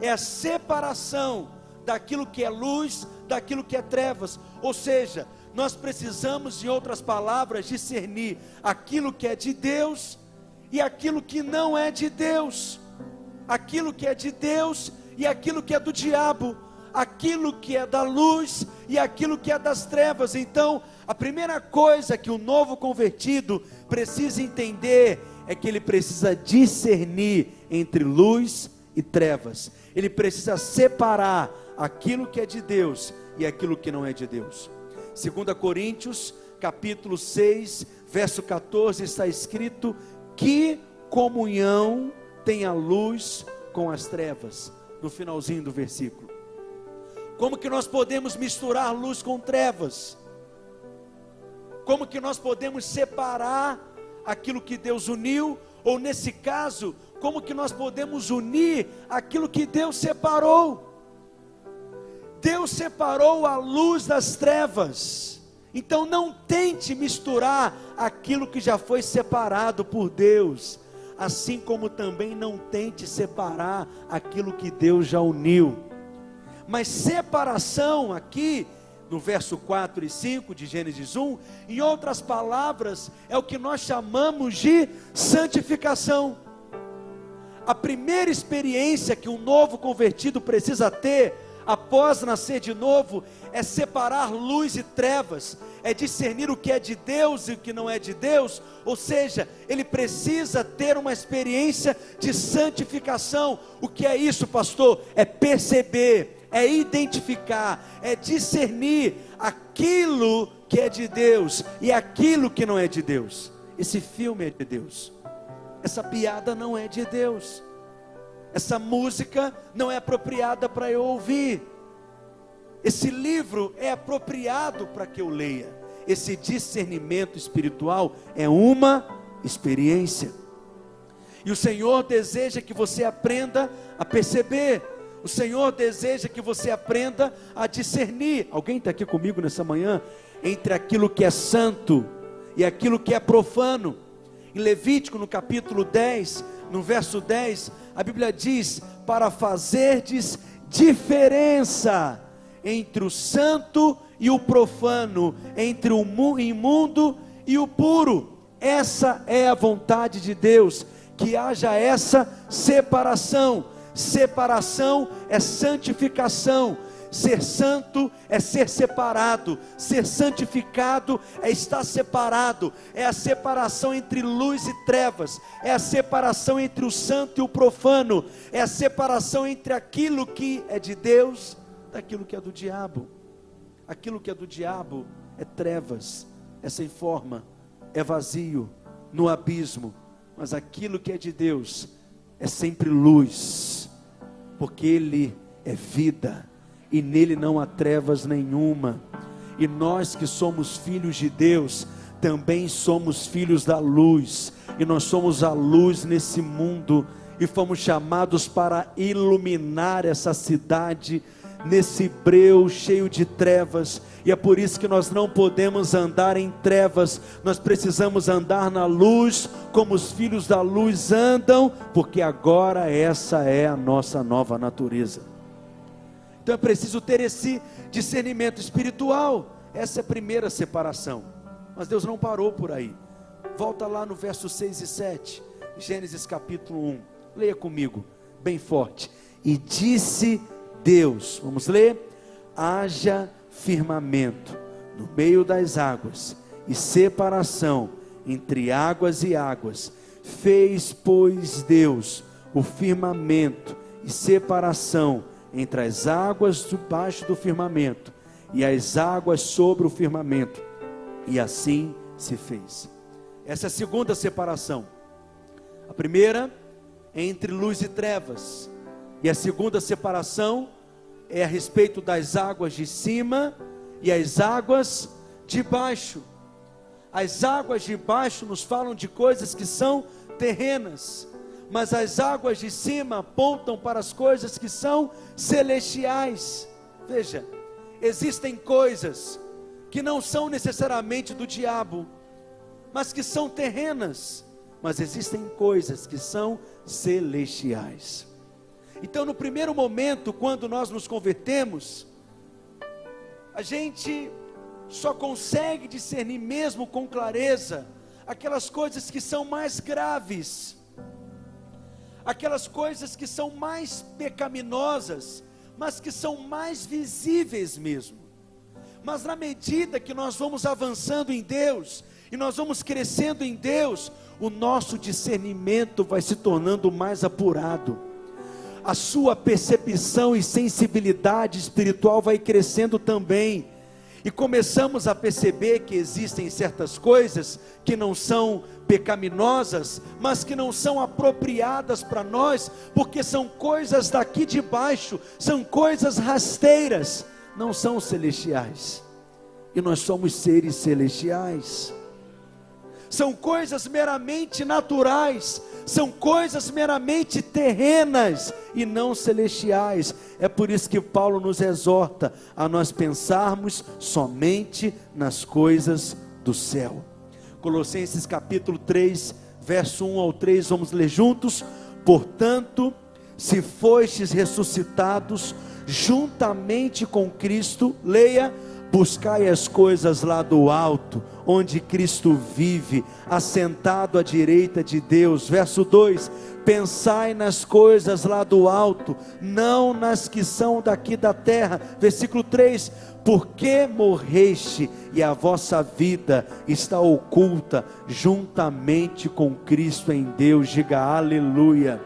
é a separação daquilo que é luz, daquilo que é trevas, ou seja, nós precisamos, em outras palavras, discernir aquilo que é de Deus e aquilo que não é de Deus. aquilo que é de Deus e aquilo que é do diabo, aquilo que é da luz e aquilo que é das trevas. Então, a primeira coisa que o novo convertido precisa entender é que ele precisa discernir entre luz e trevas. Ele precisa separar aquilo que é de Deus e aquilo que não é de Deus. 2 Coríntios, capítulo 6, verso 14 está escrito: "Que comunhão tem a luz com as trevas?" No finalzinho do versículo. Como que nós podemos misturar luz com trevas? Como que nós podemos separar aquilo que Deus uniu? Ou nesse caso, como que nós podemos unir aquilo que Deus separou? Deus separou a luz das trevas. Então não tente misturar aquilo que já foi separado por Deus, assim como também não tente separar aquilo que Deus já uniu. Mas separação aqui, no verso 4 e 5 de Gênesis 1, em outras palavras, é o que nós chamamos de santificação. A primeira experiência que um novo convertido precisa ter após nascer de novo é separar luz e trevas, é discernir o que é de Deus e o que não é de Deus, ou seja, ele precisa ter uma experiência de santificação. O que é isso, pastor? É perceber é identificar, é discernir aquilo que é de Deus e aquilo que não é de Deus. Esse filme é de Deus, essa piada não é de Deus, essa música não é apropriada para eu ouvir, esse livro é apropriado para que eu leia. Esse discernimento espiritual é uma experiência. E o Senhor deseja que você aprenda a perceber o Senhor deseja que você aprenda a discernir. Alguém está aqui comigo nessa manhã? Entre aquilo que é santo e aquilo que é profano. Em Levítico, no capítulo 10, no verso 10, a Bíblia diz: Para fazerdes diferença entre o santo e o profano, entre o imundo e o puro. Essa é a vontade de Deus, que haja essa separação Separação é santificação. Ser santo é ser separado, ser santificado é estar separado, é a separação entre luz e trevas, é a separação entre o santo e o profano, é a separação entre aquilo que é de Deus daquilo que é do diabo. Aquilo que é do diabo é trevas, é sem forma, é vazio, no abismo, mas aquilo que é de Deus é sempre luz, porque Ele é vida e nele não há trevas nenhuma. E nós que somos filhos de Deus, também somos filhos da luz, e nós somos a luz nesse mundo, e fomos chamados para iluminar essa cidade nesse breu cheio de trevas, e é por isso que nós não podemos andar em trevas, nós precisamos andar na luz, como os filhos da luz andam, porque agora essa é a nossa nova natureza. Então é preciso ter esse discernimento espiritual, essa é a primeira separação, mas Deus não parou por aí, volta lá no verso 6 e 7, Gênesis capítulo 1, leia comigo, bem forte, e disse Deus, vamos ler? Haja firmamento no meio das águas e separação entre águas e águas. Fez, pois, Deus o firmamento e separação entre as águas debaixo do firmamento e as águas sobre o firmamento. E assim se fez. Essa é a segunda separação. A primeira entre luz e trevas. E a segunda separação é a respeito das águas de cima e as águas de baixo. As águas de baixo nos falam de coisas que são terrenas, mas as águas de cima apontam para as coisas que são celestiais. Veja, existem coisas que não são necessariamente do diabo, mas que são terrenas, mas existem coisas que são celestiais. Então, no primeiro momento, quando nós nos convertemos, a gente só consegue discernir mesmo com clareza aquelas coisas que são mais graves, aquelas coisas que são mais pecaminosas, mas que são mais visíveis mesmo. Mas na medida que nós vamos avançando em Deus, e nós vamos crescendo em Deus, o nosso discernimento vai se tornando mais apurado. A sua percepção e sensibilidade espiritual vai crescendo também. E começamos a perceber que existem certas coisas que não são pecaminosas, mas que não são apropriadas para nós, porque são coisas daqui de baixo, são coisas rasteiras, não são celestiais. E nós somos seres celestiais são coisas meramente naturais, são coisas meramente terrenas e não celestiais. É por isso que Paulo nos exorta a nós pensarmos somente nas coisas do céu. Colossenses capítulo 3, verso 1 ao 3, vamos ler juntos. Portanto, se fostes ressuscitados juntamente com Cristo, leia Buscai as coisas lá do alto, onde Cristo vive, assentado à direita de Deus. Verso 2: Pensai nas coisas lá do alto, não nas que são daqui da terra. Versículo 3: Porque morreste e a vossa vida está oculta juntamente com Cristo em Deus. Diga aleluia.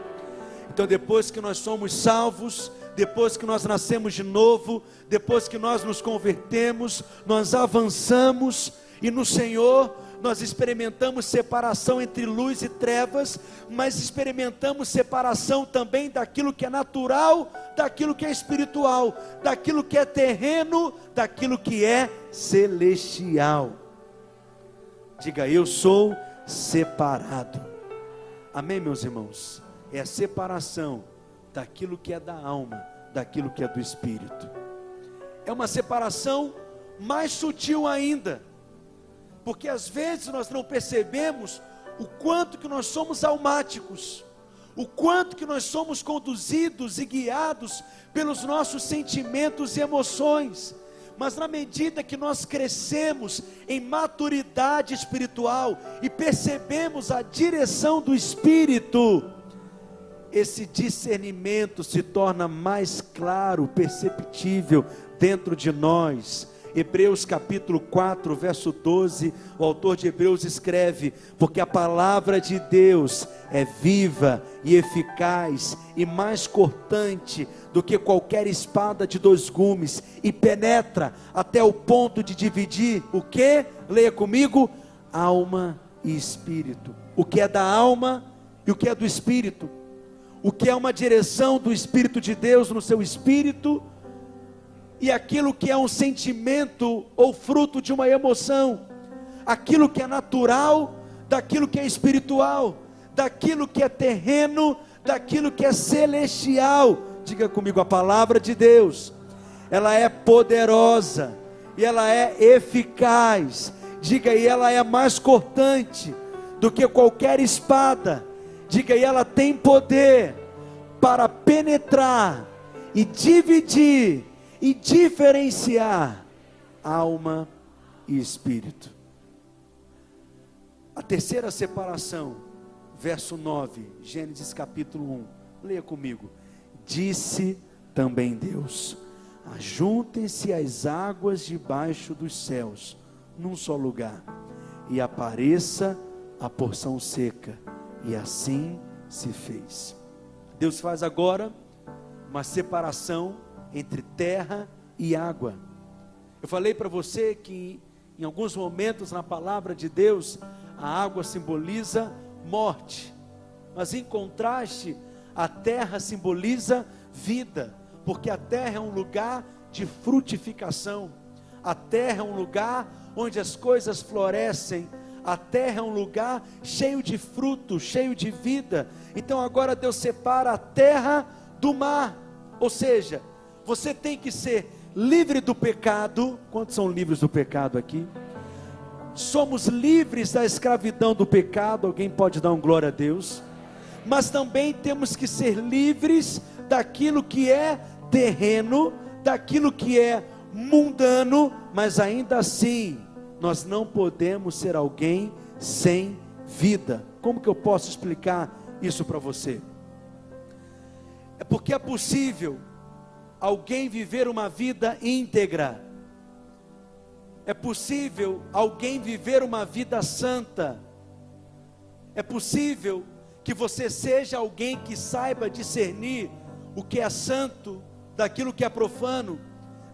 Então, depois que nós somos salvos, depois que nós nascemos de novo, depois que nós nos convertemos, nós avançamos e no Senhor nós experimentamos separação entre luz e trevas, mas experimentamos separação também daquilo que é natural, daquilo que é espiritual, daquilo que é terreno, daquilo que é celestial. Diga, eu sou separado. Amém, meus irmãos? É a separação daquilo que é da alma, daquilo que é do espírito. É uma separação mais sutil ainda, porque às vezes nós não percebemos o quanto que nós somos almáticos, o quanto que nós somos conduzidos e guiados pelos nossos sentimentos e emoções. Mas na medida que nós crescemos em maturidade espiritual e percebemos a direção do Espírito, esse discernimento se torna mais claro, perceptível dentro de nós. Hebreus capítulo 4, verso 12, o autor de Hebreus escreve: Porque a palavra de Deus é viva e eficaz e mais cortante do que qualquer espada de dois gumes, e penetra até o ponto de dividir o que? Leia comigo: alma e espírito. O que é da alma e o que é do espírito o que é uma direção do Espírito de Deus no seu espírito, e aquilo que é um sentimento ou fruto de uma emoção, aquilo que é natural, daquilo que é espiritual, daquilo que é terreno, daquilo que é celestial. Diga comigo, a palavra de Deus, ela é poderosa e ela é eficaz. Diga, e ela é mais cortante do que qualquer espada Diga, e ela tem poder para penetrar e dividir e diferenciar alma e espírito. A terceira separação, verso 9, Gênesis capítulo 1. Leia comigo. Disse também Deus: Ajuntem-se as águas debaixo dos céus, num só lugar, e apareça a porção seca e assim se fez. Deus faz agora uma separação entre terra e água. Eu falei para você que em alguns momentos na palavra de Deus a água simboliza morte, mas em contraste a terra simboliza vida, porque a terra é um lugar de frutificação. A terra é um lugar onde as coisas florescem, a terra é um lugar cheio de fruto, cheio de vida. Então agora Deus separa a terra do mar. Ou seja, você tem que ser livre do pecado. Quantos são livres do pecado aqui? Somos livres da escravidão do pecado. Alguém pode dar um glória a Deus? Mas também temos que ser livres daquilo que é terreno, daquilo que é mundano, mas ainda assim nós não podemos ser alguém sem vida. Como que eu posso explicar isso para você? É porque é possível alguém viver uma vida íntegra. É possível alguém viver uma vida santa. É possível que você seja alguém que saiba discernir o que é santo daquilo que é profano,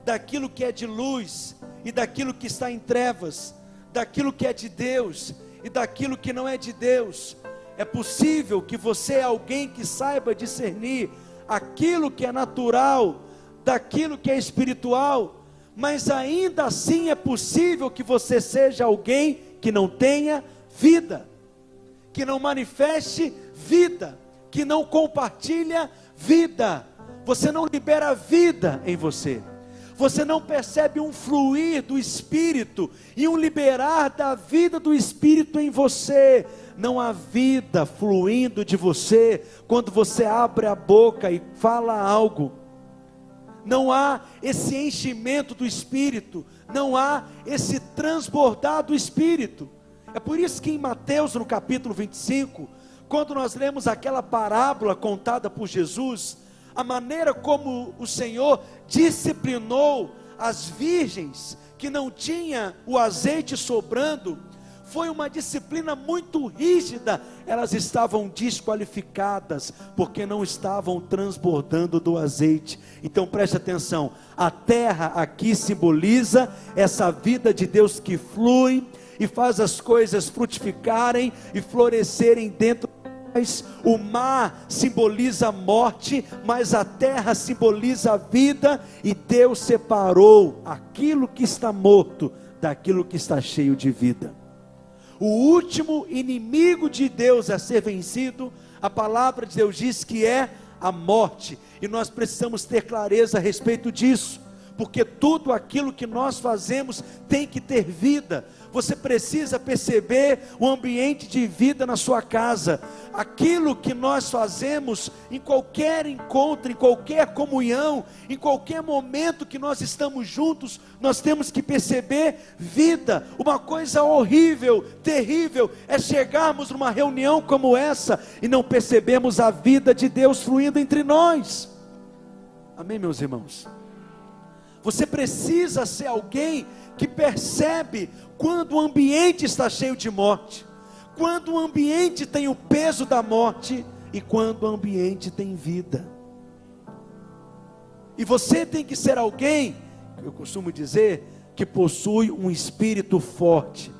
daquilo que é de luz e daquilo que está em trevas, daquilo que é de Deus e daquilo que não é de Deus. É possível que você é alguém que saiba discernir aquilo que é natural daquilo que é espiritual, mas ainda assim é possível que você seja alguém que não tenha vida, que não manifeste vida, que não compartilha vida. Você não libera vida em você. Você não percebe um fluir do Espírito e um liberar da vida do Espírito em você. Não há vida fluindo de você quando você abre a boca e fala algo não há esse enchimento do Espírito, não há esse transbordar do Espírito. É por isso que em Mateus, no capítulo 25, quando nós lemos aquela parábola contada por Jesus, a maneira como o Senhor disciplinou as virgens que não tinha o azeite sobrando, foi uma disciplina muito rígida, elas estavam desqualificadas, porque não estavam transbordando do azeite. Então preste atenção: a terra aqui simboliza essa vida de Deus que flui e faz as coisas frutificarem e florescerem dentro o mar simboliza a morte, mas a terra simboliza a vida, e Deus separou aquilo que está morto daquilo que está cheio de vida. O último inimigo de Deus a ser vencido, a palavra de Deus diz que é a morte, e nós precisamos ter clareza a respeito disso porque tudo aquilo que nós fazemos tem que ter vida. Você precisa perceber o ambiente de vida na sua casa. Aquilo que nós fazemos em qualquer encontro, em qualquer comunhão, em qualquer momento que nós estamos juntos, nós temos que perceber vida. Uma coisa horrível, terrível, é chegarmos numa reunião como essa e não percebemos a vida de Deus fluindo entre nós. Amém, meus irmãos? Você precisa ser alguém que percebe quando o ambiente está cheio de morte, quando o ambiente tem o peso da morte e quando o ambiente tem vida. E você tem que ser alguém, eu costumo dizer, que possui um espírito forte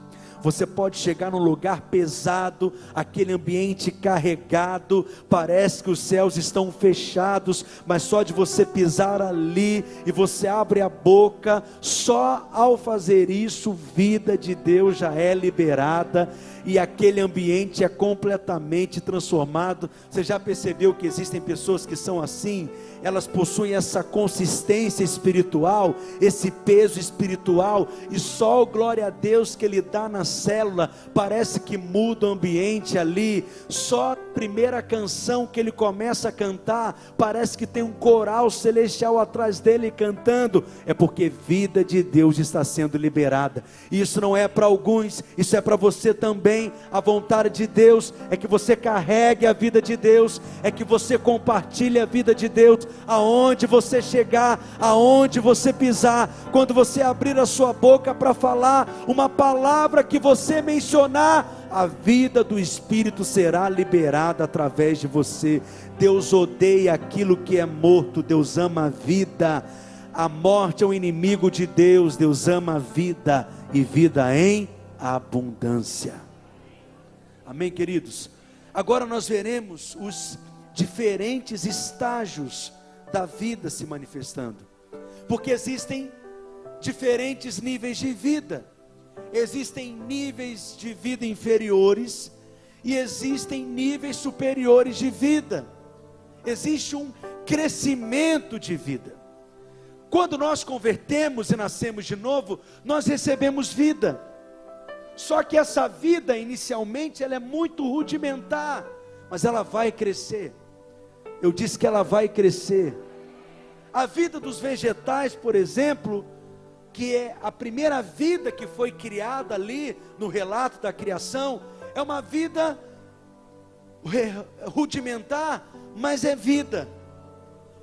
você pode chegar num lugar pesado, aquele ambiente carregado, parece que os céus estão fechados, mas só de você pisar ali e você abre a boca, só ao fazer isso, vida de Deus já é liberada e aquele ambiente é completamente transformado. Você já percebeu que existem pessoas que são assim? Elas possuem essa consistência espiritual, esse peso espiritual, e só o glória a Deus que Ele dá na célula parece que muda o ambiente ali. Só a primeira canção que ele começa a cantar, parece que tem um coral celestial atrás dele cantando, é porque vida de Deus está sendo liberada. Isso não é para alguns, isso é para você também a vontade de Deus é que você carregue a vida de Deus, é que você compartilhe a vida de Deus, aonde você chegar, aonde você pisar, quando você abrir a sua boca para falar uma palavra que você mencionar, a vida do Espírito será liberada através de você. Deus odeia aquilo que é morto, Deus ama a vida. A morte é um inimigo de Deus, Deus ama a vida e vida em abundância. Amém, queridos? Agora nós veremos os diferentes estágios da vida se manifestando, porque existem diferentes níveis de vida, existem níveis de vida inferiores e existem níveis superiores de vida, existe um crescimento de vida. Quando nós convertemos e nascemos de novo, nós recebemos vida. Só que essa vida inicialmente ela é muito rudimentar, mas ela vai crescer. Eu disse que ela vai crescer. A vida dos vegetais, por exemplo, que é a primeira vida que foi criada ali no relato da criação, é uma vida rudimentar, mas é vida.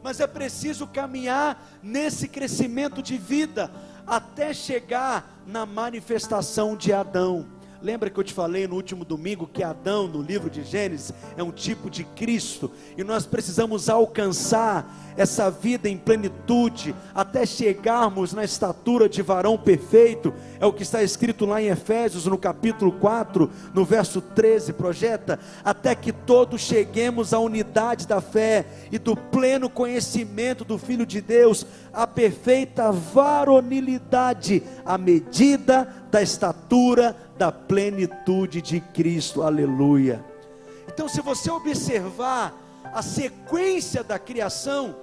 mas é preciso caminhar nesse crescimento de vida até chegar na manifestação de Adão. Lembra que eu te falei no último domingo que Adão, no livro de Gênesis, é um tipo de Cristo, e nós precisamos alcançar essa vida em plenitude, até chegarmos na estatura de varão perfeito, é o que está escrito lá em Efésios, no capítulo 4, no verso 13, projeta, até que todos cheguemos à unidade da fé e do pleno conhecimento do Filho de Deus, a perfeita varonilidade, à medida da estatura da plenitude de Cristo, aleluia. Então, se você observar a sequência da criação,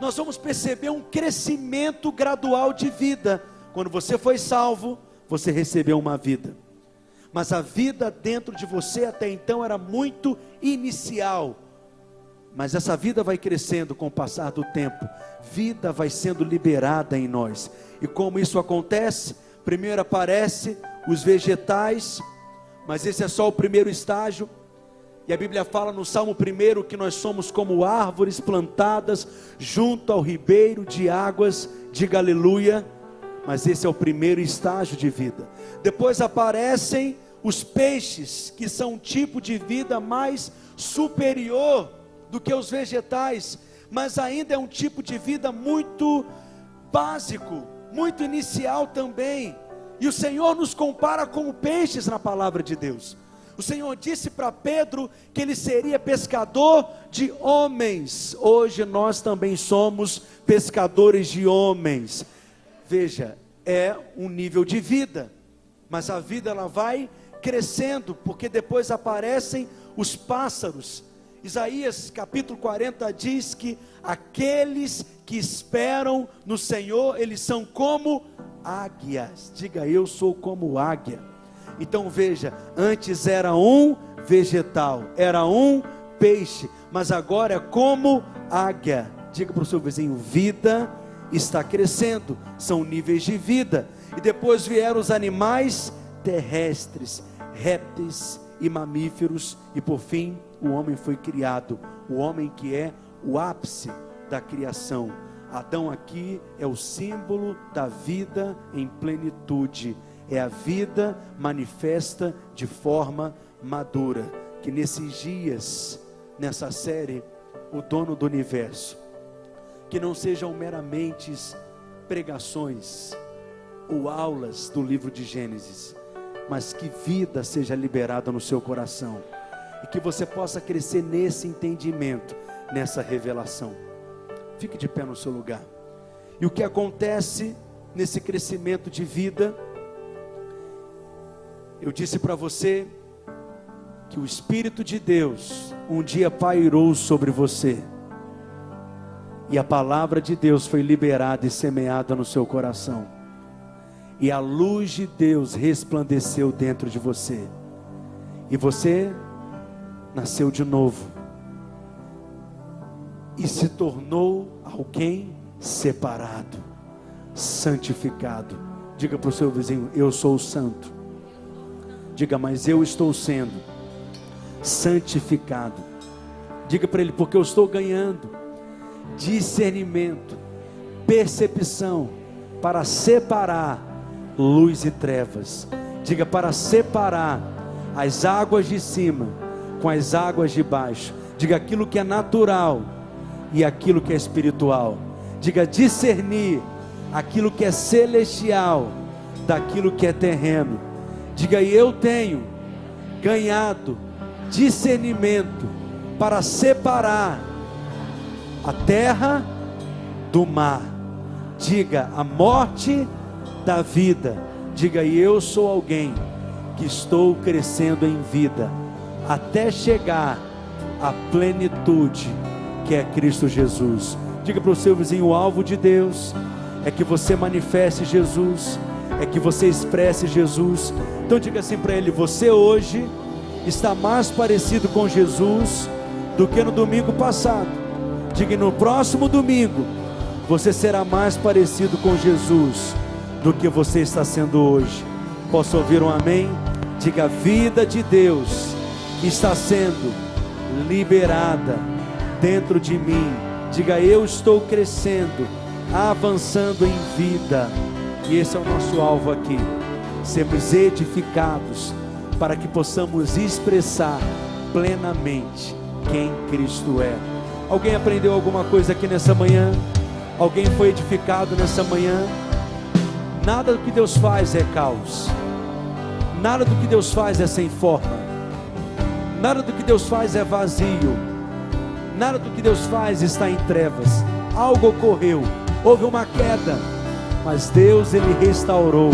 nós vamos perceber um crescimento gradual de vida. Quando você foi salvo, você recebeu uma vida. Mas a vida dentro de você até então era muito inicial. Mas essa vida vai crescendo com o passar do tempo. Vida vai sendo liberada em nós. E como isso acontece? Primeiro aparece os vegetais, mas esse é só o primeiro estágio. E a Bíblia fala no Salmo 1 que nós somos como árvores plantadas junto ao ribeiro de águas, diga aleluia. Mas esse é o primeiro estágio de vida. Depois aparecem os peixes, que são um tipo de vida mais superior do que os vegetais, mas ainda é um tipo de vida muito básico, muito inicial também. E o Senhor nos compara com peixes na palavra de Deus. O Senhor disse para Pedro que ele seria pescador de homens. Hoje nós também somos pescadores de homens. Veja, é um nível de vida, mas a vida ela vai crescendo, porque depois aparecem os pássaros. Isaías capítulo 40 diz que aqueles que esperam no Senhor, eles são como águias. Diga, eu sou como águia. Então veja, antes era um vegetal, era um peixe, mas agora é como águia. Diga para o seu vizinho: vida está crescendo, são níveis de vida. E depois vieram os animais terrestres, répteis e mamíferos, e por fim o homem foi criado, o homem que é o ápice da criação. Adão aqui é o símbolo da vida em plenitude é a vida manifesta de forma madura. Que nesses dias, nessa série, o dono do universo, que não sejam meramente pregações ou aulas do livro de Gênesis, mas que vida seja liberada no seu coração e que você possa crescer nesse entendimento, nessa revelação. Fique de pé no seu lugar. E o que acontece nesse crescimento de vida? Eu disse para você que o Espírito de Deus um dia pairou sobre você, e a palavra de Deus foi liberada e semeada no seu coração, e a luz de Deus resplandeceu dentro de você, e você nasceu de novo, e se tornou alguém separado, santificado. Diga para o seu vizinho: Eu sou o santo. Diga, mas eu estou sendo santificado. Diga para ele, porque eu estou ganhando discernimento, percepção para separar luz e trevas. Diga para separar as águas de cima com as águas de baixo. Diga aquilo que é natural e aquilo que é espiritual. Diga discernir aquilo que é celestial daquilo que é terreno Diga, e eu tenho ganhado discernimento para separar a terra do mar. Diga, a morte da vida. Diga, e eu sou alguém que estou crescendo em vida até chegar à plenitude que é Cristo Jesus. Diga para o seu vizinho: o alvo de Deus é que você manifeste Jesus é que você expresse Jesus. Então diga assim para ele: você hoje está mais parecido com Jesus do que no domingo passado. Diga no próximo domingo você será mais parecido com Jesus do que você está sendo hoje. Posso ouvir um amém? Diga: a vida de Deus está sendo liberada dentro de mim Diga: Eu estou crescendo, avançando em vida. E esse é o nosso alvo aqui. Sermos edificados para que possamos expressar plenamente quem Cristo é. Alguém aprendeu alguma coisa aqui nessa manhã? Alguém foi edificado nessa manhã? Nada do que Deus faz é caos. Nada do que Deus faz é sem forma. Nada do que Deus faz é vazio. Nada do que Deus faz está em trevas. Algo ocorreu, houve uma queda, mas Deus ele restaurou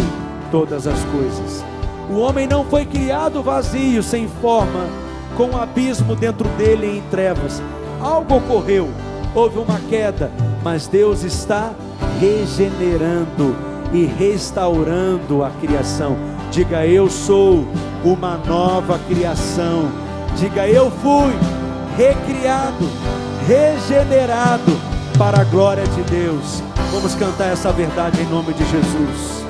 todas as coisas. O homem não foi criado vazio, sem forma, com um abismo dentro dele em trevas. Algo ocorreu, houve uma queda, mas Deus está regenerando e restaurando a criação. Diga, eu sou uma nova criação. Diga, eu fui recriado, regenerado para a glória de Deus. Vamos cantar essa verdade em nome de Jesus.